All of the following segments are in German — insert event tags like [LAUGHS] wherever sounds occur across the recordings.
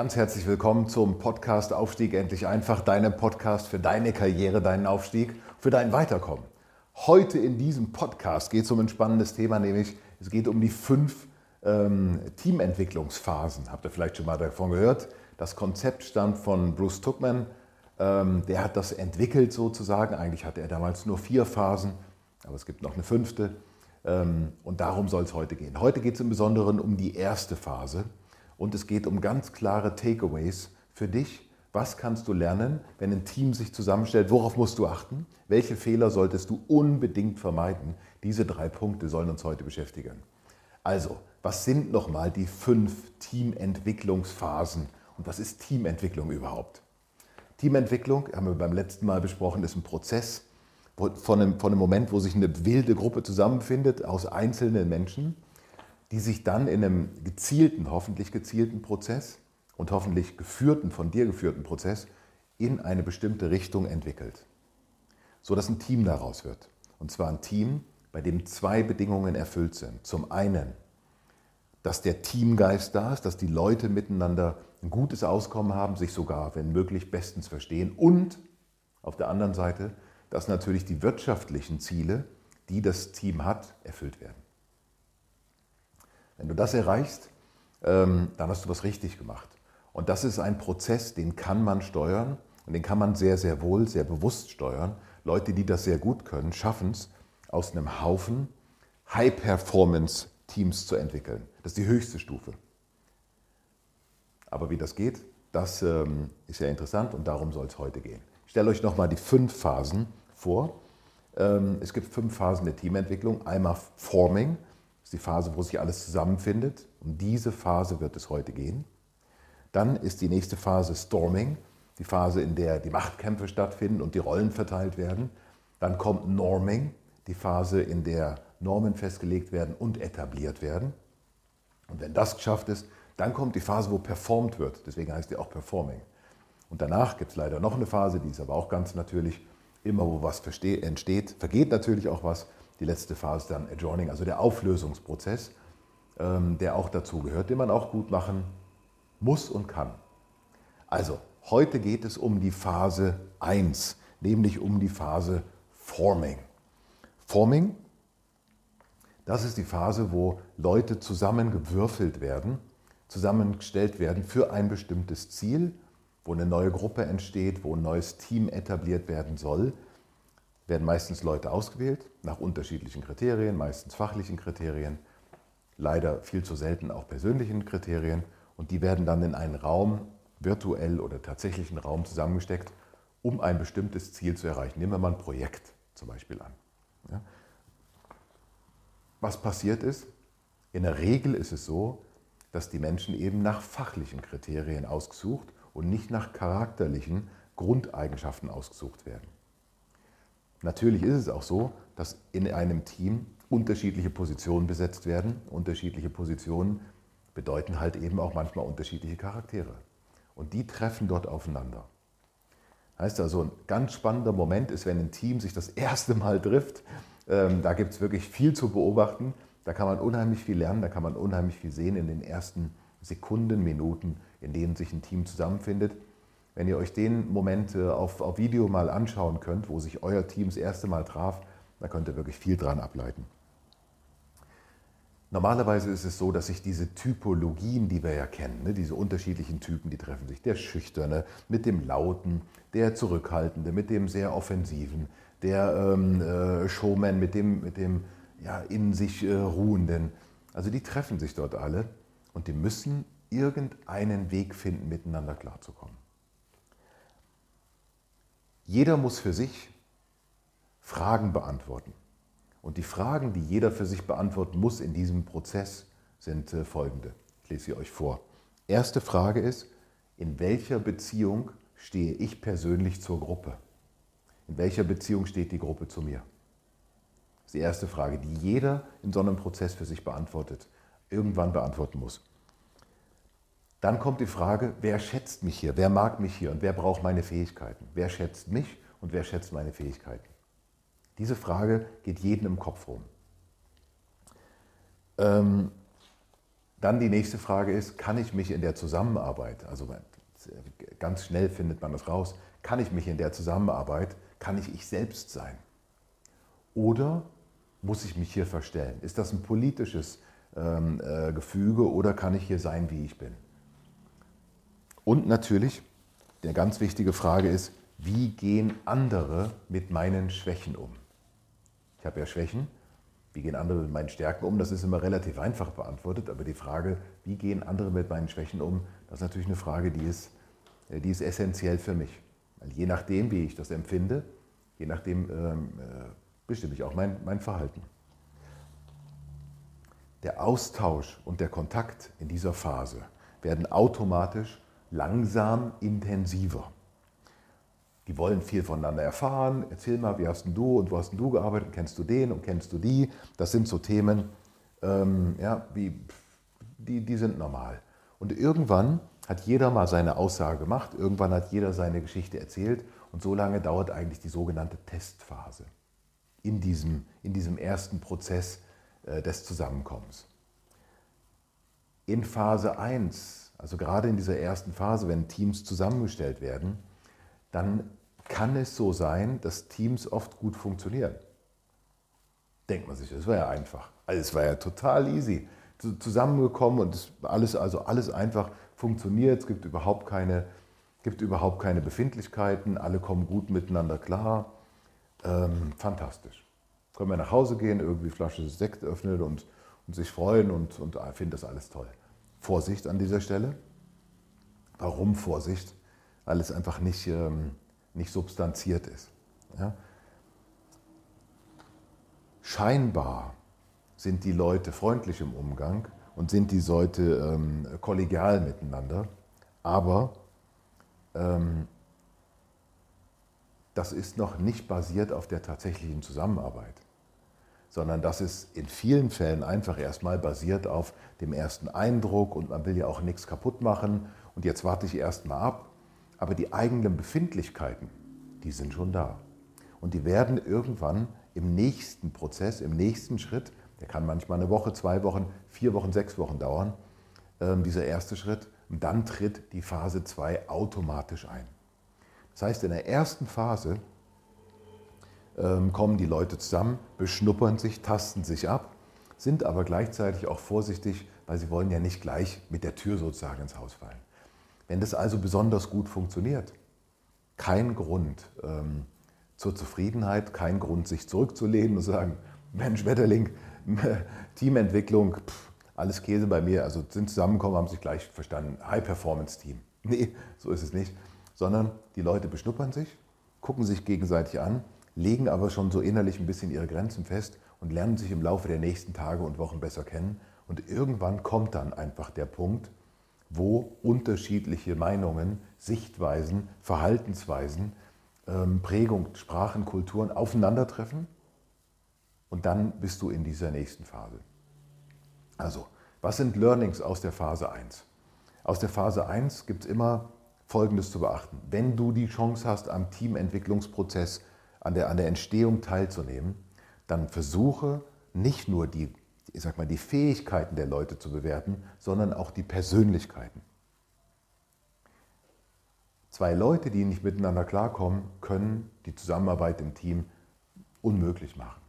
Ganz herzlich willkommen zum Podcast Aufstieg endlich einfach, deinem Podcast für deine Karriere, deinen Aufstieg, für dein Weiterkommen. Heute in diesem Podcast geht es um ein spannendes Thema, nämlich es geht um die fünf ähm, Teamentwicklungsphasen. Habt ihr vielleicht schon mal davon gehört? Das Konzept stammt von Bruce Tuckman. Ähm, der hat das entwickelt sozusagen. Eigentlich hatte er damals nur vier Phasen, aber es gibt noch eine fünfte. Ähm, und darum soll es heute gehen. Heute geht es im Besonderen um die erste Phase und es geht um ganz klare Takeaways für dich. Was kannst du lernen, wenn ein Team sich zusammenstellt? Worauf musst du achten? Welche Fehler solltest du unbedingt vermeiden? Diese drei Punkte sollen uns heute beschäftigen. Also, was sind nochmal die fünf Teamentwicklungsphasen und was ist Teamentwicklung überhaupt? Teamentwicklung, haben wir beim letzten Mal besprochen, ist ein Prozess von einem, von einem Moment, wo sich eine wilde Gruppe zusammenfindet aus einzelnen Menschen die sich dann in einem gezielten, hoffentlich gezielten Prozess und hoffentlich geführten, von dir geführten Prozess in eine bestimmte Richtung entwickelt. So dass ein Team daraus wird. Und zwar ein Team, bei dem zwei Bedingungen erfüllt sind. Zum einen, dass der Teamgeist da ist, dass die Leute miteinander ein gutes Auskommen haben, sich sogar, wenn möglich, bestens verstehen. Und auf der anderen Seite, dass natürlich die wirtschaftlichen Ziele, die das Team hat, erfüllt werden. Wenn du das erreichst, ähm, dann hast du was richtig gemacht. Und das ist ein Prozess, den kann man steuern und den kann man sehr, sehr wohl, sehr bewusst steuern. Leute, die das sehr gut können, schaffen es, aus einem Haufen High-Performance-Teams zu entwickeln. Das ist die höchste Stufe. Aber wie das geht, das ähm, ist ja interessant und darum soll es heute gehen. Ich stelle euch nochmal die fünf Phasen vor. Ähm, es gibt fünf Phasen der Teamentwicklung. Einmal Forming, ist die Phase, wo sich alles zusammenfindet. Um diese Phase wird es heute gehen. Dann ist die nächste Phase Storming, die Phase, in der die Machtkämpfe stattfinden und die Rollen verteilt werden. Dann kommt Norming, die Phase, in der Normen festgelegt werden und etabliert werden. Und wenn das geschafft ist, dann kommt die Phase, wo performt wird. Deswegen heißt die auch Performing. Und danach gibt es leider noch eine Phase, die ist aber auch ganz natürlich. Immer wo was entsteht, vergeht natürlich auch was. Die letzte Phase dann Adjoining, also der Auflösungsprozess, ähm, der auch dazu gehört, den man auch gut machen muss und kann. Also, heute geht es um die Phase 1, nämlich um die Phase Forming. Forming, das ist die Phase, wo Leute zusammengewürfelt werden, zusammengestellt werden für ein bestimmtes Ziel, wo eine neue Gruppe entsteht, wo ein neues Team etabliert werden soll werden meistens Leute ausgewählt nach unterschiedlichen Kriterien, meistens fachlichen Kriterien, leider viel zu selten auch persönlichen Kriterien. Und die werden dann in einen Raum, virtuell oder tatsächlichen Raum zusammengesteckt, um ein bestimmtes Ziel zu erreichen. Nehmen wir mal ein Projekt zum Beispiel an. Ja. Was passiert ist, in der Regel ist es so, dass die Menschen eben nach fachlichen Kriterien ausgesucht und nicht nach charakterlichen Grundeigenschaften ausgesucht werden. Natürlich ist es auch so, dass in einem Team unterschiedliche Positionen besetzt werden. Unterschiedliche Positionen bedeuten halt eben auch manchmal unterschiedliche Charaktere. Und die treffen dort aufeinander. Heißt also, ein ganz spannender Moment ist, wenn ein Team sich das erste Mal trifft. Ähm, da gibt es wirklich viel zu beobachten. Da kann man unheimlich viel lernen, da kann man unheimlich viel sehen in den ersten Sekunden, Minuten, in denen sich ein Team zusammenfindet. Wenn ihr euch den Moment äh, auf, auf Video mal anschauen könnt, wo sich euer Team das erste Mal traf, da könnt ihr wirklich viel dran ableiten. Normalerweise ist es so, dass sich diese Typologien, die wir ja kennen, ne, diese unterschiedlichen Typen, die treffen sich. Der Schüchterne mit dem Lauten, der Zurückhaltende mit dem sehr Offensiven, der ähm, äh, Showman mit dem, mit dem ja, in sich äh, Ruhenden. Also die treffen sich dort alle und die müssen irgendeinen Weg finden, miteinander klarzukommen. Jeder muss für sich Fragen beantworten. Und die Fragen, die jeder für sich beantworten muss in diesem Prozess, sind äh, folgende. Ich lese sie euch vor. Erste Frage ist, in welcher Beziehung stehe ich persönlich zur Gruppe? In welcher Beziehung steht die Gruppe zu mir? Das ist die erste Frage, die jeder in so einem Prozess für sich beantwortet, irgendwann beantworten muss. Dann kommt die Frage, wer schätzt mich hier, wer mag mich hier und wer braucht meine Fähigkeiten? Wer schätzt mich und wer schätzt meine Fähigkeiten? Diese Frage geht jedem im Kopf rum. Ähm, dann die nächste Frage ist, kann ich mich in der Zusammenarbeit, also ganz schnell findet man das raus, kann ich mich in der Zusammenarbeit, kann ich ich selbst sein? Oder muss ich mich hier verstellen? Ist das ein politisches ähm, äh, Gefüge oder kann ich hier sein, wie ich bin? Und natürlich, eine ganz wichtige Frage ist, wie gehen andere mit meinen Schwächen um? Ich habe ja Schwächen. Wie gehen andere mit meinen Stärken um? Das ist immer relativ einfach beantwortet. Aber die Frage, wie gehen andere mit meinen Schwächen um, das ist natürlich eine Frage, die ist, äh, die ist essentiell für mich. Weil je nachdem, wie ich das empfinde, je nachdem ähm, äh, bestimme ich auch mein, mein Verhalten. Der Austausch und der Kontakt in dieser Phase werden automatisch langsam intensiver. Die wollen viel voneinander erfahren. Erzähl mal, wie hast denn du und wo hast denn du gearbeitet? Kennst du den und kennst du die? Das sind so Themen, ähm, ja, wie, die, die sind normal. Und irgendwann hat jeder mal seine Aussage gemacht, irgendwann hat jeder seine Geschichte erzählt und so lange dauert eigentlich die sogenannte Testphase in diesem, in diesem ersten Prozess äh, des Zusammenkommens. In Phase 1, also gerade in dieser ersten Phase, wenn Teams zusammengestellt werden, dann kann es so sein, dass Teams oft gut funktionieren. Denkt man sich, das war ja einfach. Also es war ja total easy. Zusammengekommen und alles, also alles einfach funktioniert. Es gibt überhaupt keine, gibt überhaupt keine Befindlichkeiten. Alle kommen gut miteinander klar. Ähm, fantastisch. Können wir nach Hause gehen, irgendwie Flasche Sekt öffnen und, und sich freuen und, und finden das alles toll. Vorsicht an dieser Stelle. Warum Vorsicht? Weil es einfach nicht, ähm, nicht substanziert ist. Ja? Scheinbar sind die Leute freundlich im Umgang und sind die Leute ähm, kollegial miteinander, aber ähm, das ist noch nicht basiert auf der tatsächlichen Zusammenarbeit, sondern das ist in vielen Fällen einfach erstmal basiert auf dem ersten Eindruck und man will ja auch nichts kaputt machen und jetzt warte ich erstmal ab aber die eigenen Befindlichkeiten, die sind schon da. Und die werden irgendwann im nächsten Prozess, im nächsten Schritt, der kann manchmal eine Woche, zwei Wochen, vier Wochen, sechs Wochen dauern, ähm, dieser erste Schritt, und dann tritt die Phase 2 automatisch ein. Das heißt, in der ersten Phase kommen die Leute zusammen, beschnuppern sich, tasten sich ab, sind aber gleichzeitig auch vorsichtig, weil sie wollen ja nicht gleich mit der Tür sozusagen ins Haus fallen. Wenn das also besonders gut funktioniert, kein Grund ähm, zur Zufriedenheit, kein Grund, sich zurückzulehnen und zu sagen, Mensch, Wetterling, [LAUGHS] Teamentwicklung, pff, alles Käse bei mir, also sind zusammengekommen, haben sich gleich verstanden, High-Performance-Team. [LAUGHS] Nee, so ist es nicht, sondern die Leute beschnuppern sich, gucken sich gegenseitig an, legen aber schon so innerlich ein bisschen ihre Grenzen fest und lernen sich im Laufe der nächsten Tage und Wochen besser kennen. Und irgendwann kommt dann einfach der Punkt, wo unterschiedliche Meinungen, Sichtweisen, Verhaltensweisen, ähm, Prägung, Sprachen, Kulturen aufeinandertreffen. Und dann bist du in dieser nächsten Phase. Also, was sind Learnings aus der Phase 1? Aus der Phase 1 gibt es immer Folgendes zu beachten. Wenn du die Chance hast, am Teamentwicklungsprozess, an der, an der Entstehung teilzunehmen, dann versuche nicht nur die ich sag mal, die Fähigkeiten der Leute zu bewerten, sondern auch die Persönlichkeiten. Zwei Leute, die nicht miteinander klarkommen, können die Zusammenarbeit im Team unmöglich machen.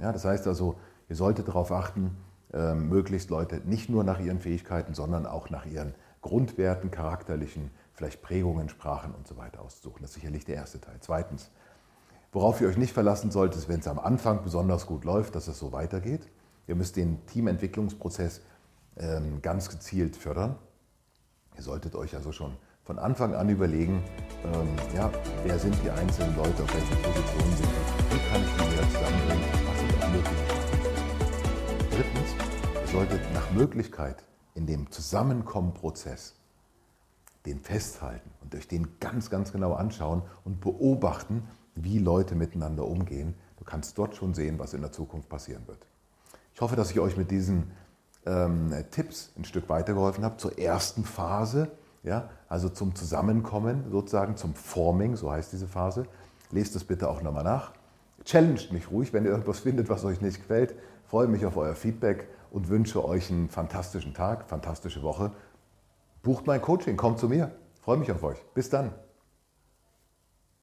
Ja, das heißt also, ihr solltet darauf achten, äh, möglichst Leute nicht nur nach ihren Fähigkeiten, sondern auch nach ihren Grundwerten, charakterlichen, vielleicht Prägungen, Sprachen und so weiter auszusuchen. Das ist sicherlich der erste Teil. Zweitens, worauf ihr euch nicht verlassen solltet, ist, wenn es am Anfang besonders gut läuft, dass es so weitergeht. Ihr müsst den Teamentwicklungsprozess ähm, ganz gezielt fördern. Ihr solltet euch also schon von Anfang an überlegen, ähm, ja, wer sind die einzelnen Leute, auf welchen Positionen sind die, wie kann ich die wieder zusammenbringen, was sind auch möglich machen. Drittens, ihr solltet nach Möglichkeit in dem Zusammenkommenprozess den festhalten und euch den ganz, ganz genau anschauen und beobachten, wie Leute miteinander umgehen. Du kannst dort schon sehen, was in der Zukunft passieren wird. Ich hoffe, dass ich euch mit diesen ähm, Tipps ein Stück weitergeholfen habe zur ersten Phase, ja, also zum Zusammenkommen sozusagen, zum Forming, so heißt diese Phase. Lest es bitte auch nochmal nach. Challenged mich ruhig, wenn ihr irgendwas findet, was euch nicht gefällt. Freue mich auf euer Feedback und wünsche euch einen fantastischen Tag, fantastische Woche. Bucht mein Coaching, kommt zu mir. Freue mich auf euch. Bis dann.